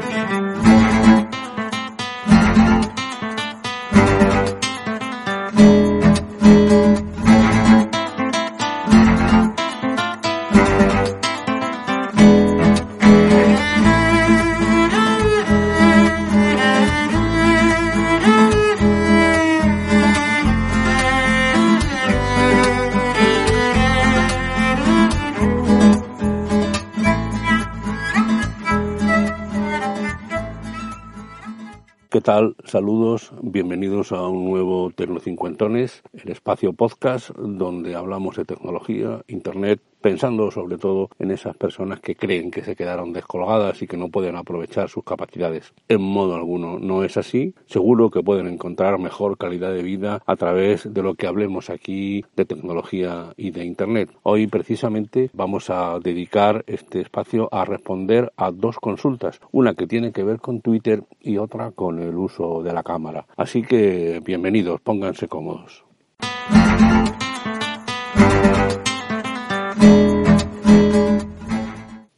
Música ¿Qué tal? Saludos, bienvenidos a un nuevo Tecnocincuentones, el espacio podcast donde hablamos de tecnología, internet, pensando sobre todo en esas personas que creen que se quedaron descolgadas y que no pueden aprovechar sus capacidades. En modo alguno no es así. Seguro que pueden encontrar mejor calidad de vida a través de lo que hablemos aquí de tecnología y de Internet. Hoy precisamente vamos a dedicar este espacio a responder a dos consultas, una que tiene que ver con Twitter y otra con el uso de la cámara. Así que bienvenidos, pónganse cómodos.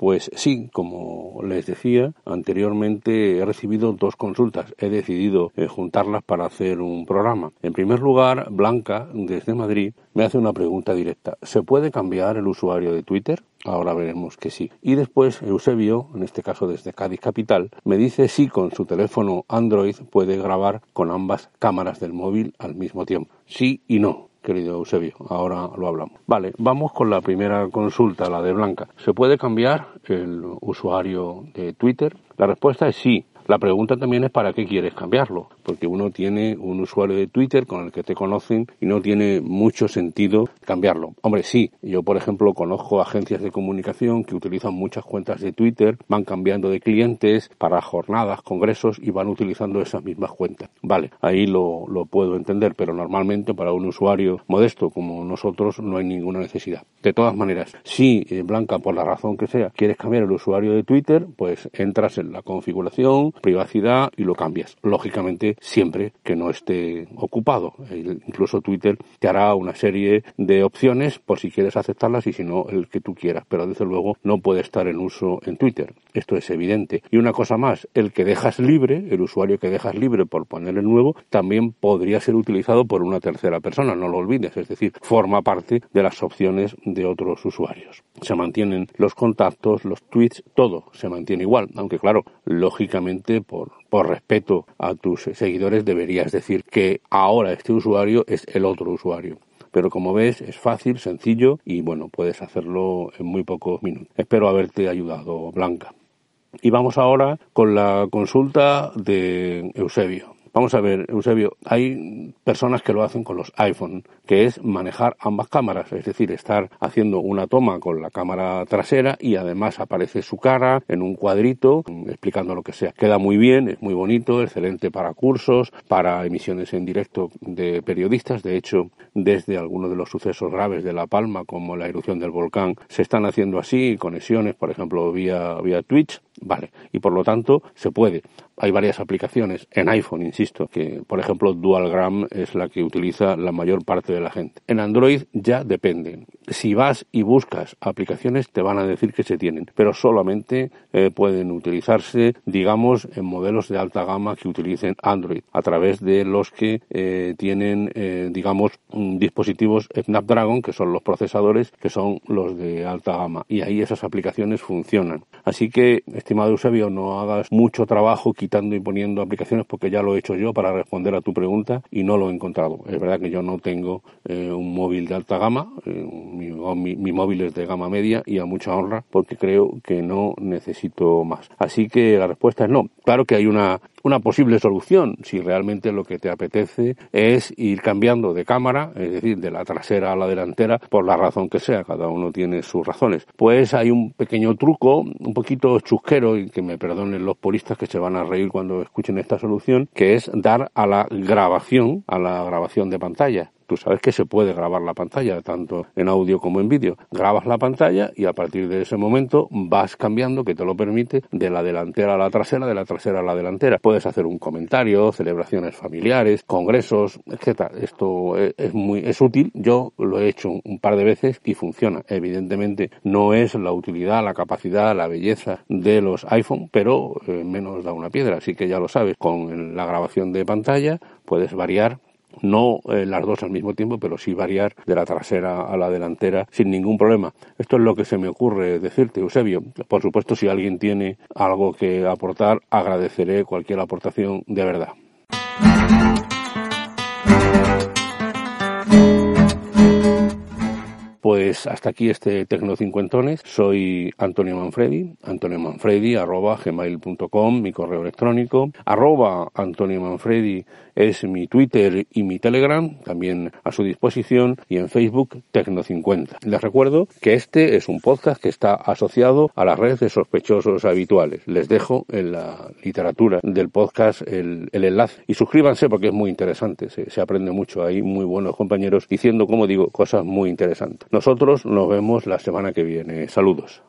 Pues sí, como les decía, anteriormente he recibido dos consultas. He decidido eh, juntarlas para hacer un programa. En primer lugar, Blanca, desde Madrid, me hace una pregunta directa. ¿Se puede cambiar el usuario de Twitter? Ahora veremos que sí. Y después Eusebio, en este caso desde Cádiz Capital, me dice si con su teléfono Android puede grabar con ambas cámaras del móvil al mismo tiempo. Sí y no querido Eusebio. Ahora lo hablamos. Vale, vamos con la primera consulta, la de Blanca. ¿Se puede cambiar el usuario de Twitter? La respuesta es sí. La pregunta también es para qué quieres cambiarlo, porque uno tiene un usuario de Twitter con el que te conocen y no tiene mucho sentido cambiarlo. Hombre, sí, yo por ejemplo conozco agencias de comunicación que utilizan muchas cuentas de Twitter, van cambiando de clientes para jornadas, congresos y van utilizando esas mismas cuentas. Vale, ahí lo, lo puedo entender, pero normalmente para un usuario modesto como nosotros no hay ninguna necesidad. De todas maneras, si eh, Blanca, por la razón que sea, quieres cambiar el usuario de Twitter, pues entras en la configuración, privacidad y lo cambias. Lógicamente, siempre que no esté ocupado. incluso Twitter te hará una serie de opciones por si quieres aceptarlas y si no, el que tú quieras. Pero desde luego no puede estar en uso en Twitter. Esto es evidente. Y una cosa más, el que dejas libre, el usuario que dejas libre por poner el nuevo, también podría ser utilizado por una tercera persona. No lo olvides. Es decir, forma parte de las opciones de otros usuarios. Se mantienen los contactos, los tweets, todo se mantiene igual. Aunque claro, lógicamente por, por respeto a tus seguidores, deberías decir que ahora este usuario es el otro usuario pero como ves es fácil, sencillo y bueno, puedes hacerlo en muy pocos minutos. Espero haberte ayudado, Blanca. Y vamos ahora con la consulta de Eusebio. Vamos a ver, Eusebio, hay personas que lo hacen con los iPhone, que es manejar ambas cámaras, es decir, estar haciendo una toma con la cámara trasera y además aparece su cara en un cuadrito explicando lo que sea. Queda muy bien, es muy bonito, excelente para cursos, para emisiones en directo de periodistas. De hecho, desde algunos de los sucesos graves de La Palma, como la erupción del volcán, se están haciendo así conexiones, por ejemplo, vía, vía Twitch. Vale, y por lo tanto se puede. Hay varias aplicaciones en iPhone, insisto, que por ejemplo DualGram es la que utiliza la mayor parte de la gente. En Android ya depende. Si vas y buscas aplicaciones te van a decir que se tienen, pero solamente eh, pueden utilizarse, digamos, en modelos de alta gama que utilicen Android, a través de los que eh, tienen, eh, digamos, dispositivos Snapdragon, que son los procesadores, que son los de alta gama. Y ahí esas aplicaciones funcionan. Así que, estimado Eusebio, no hagas mucho trabajo quitando y poniendo aplicaciones porque ya lo he hecho yo para responder a tu pregunta y no lo he encontrado. Es verdad que yo no tengo eh, un móvil de alta gama, eh, mi, mi, móvil es de gama media y a mucha honra porque creo que no necesito más. Así que la respuesta es no. Claro que hay una una posible solución si realmente lo que te apetece es ir cambiando de cámara, es decir, de la trasera a la delantera, por la razón que sea, cada uno tiene sus razones. Pues hay un pequeño truco, un poquito chusquero, y que me perdonen los polistas que se van a reír cuando escuchen esta solución, que es dar a la grabación, a la grabación de pantalla. Tú sabes que se puede grabar la pantalla, tanto en audio como en vídeo. Grabas la pantalla y a partir de ese momento vas cambiando, que te lo permite, de la delantera a la trasera, de la trasera a la delantera. Puedes hacer un comentario, celebraciones familiares, congresos, etcétera. Esto es muy es útil. Yo lo he hecho un par de veces y funciona. Evidentemente no es la utilidad, la capacidad, la belleza de los iPhone, pero eh, menos da una piedra. Así que ya lo sabes, con la grabación de pantalla puedes variar no eh, las dos al mismo tiempo, pero sí variar de la trasera a la delantera sin ningún problema. Esto es lo que se me ocurre decirte, Eusebio. Por supuesto, si alguien tiene algo que aportar, agradeceré cualquier aportación de verdad. Hasta aquí este Tecno Cincuentones. Soy Antonio Manfredi, Antonio Manfredi, arroba gmail.com, mi correo electrónico, arroba Antonio Manfredi es mi Twitter y mi Telegram, también a su disposición, y en Facebook Tecno50. Les recuerdo que este es un podcast que está asociado a la red de sospechosos habituales. Les dejo en la literatura del podcast el, enlace y suscríbanse porque es muy interesante, se, aprende mucho, hay muy buenos compañeros diciendo, como digo, cosas muy interesantes. Nosotros nos vemos la semana que viene. Saludos.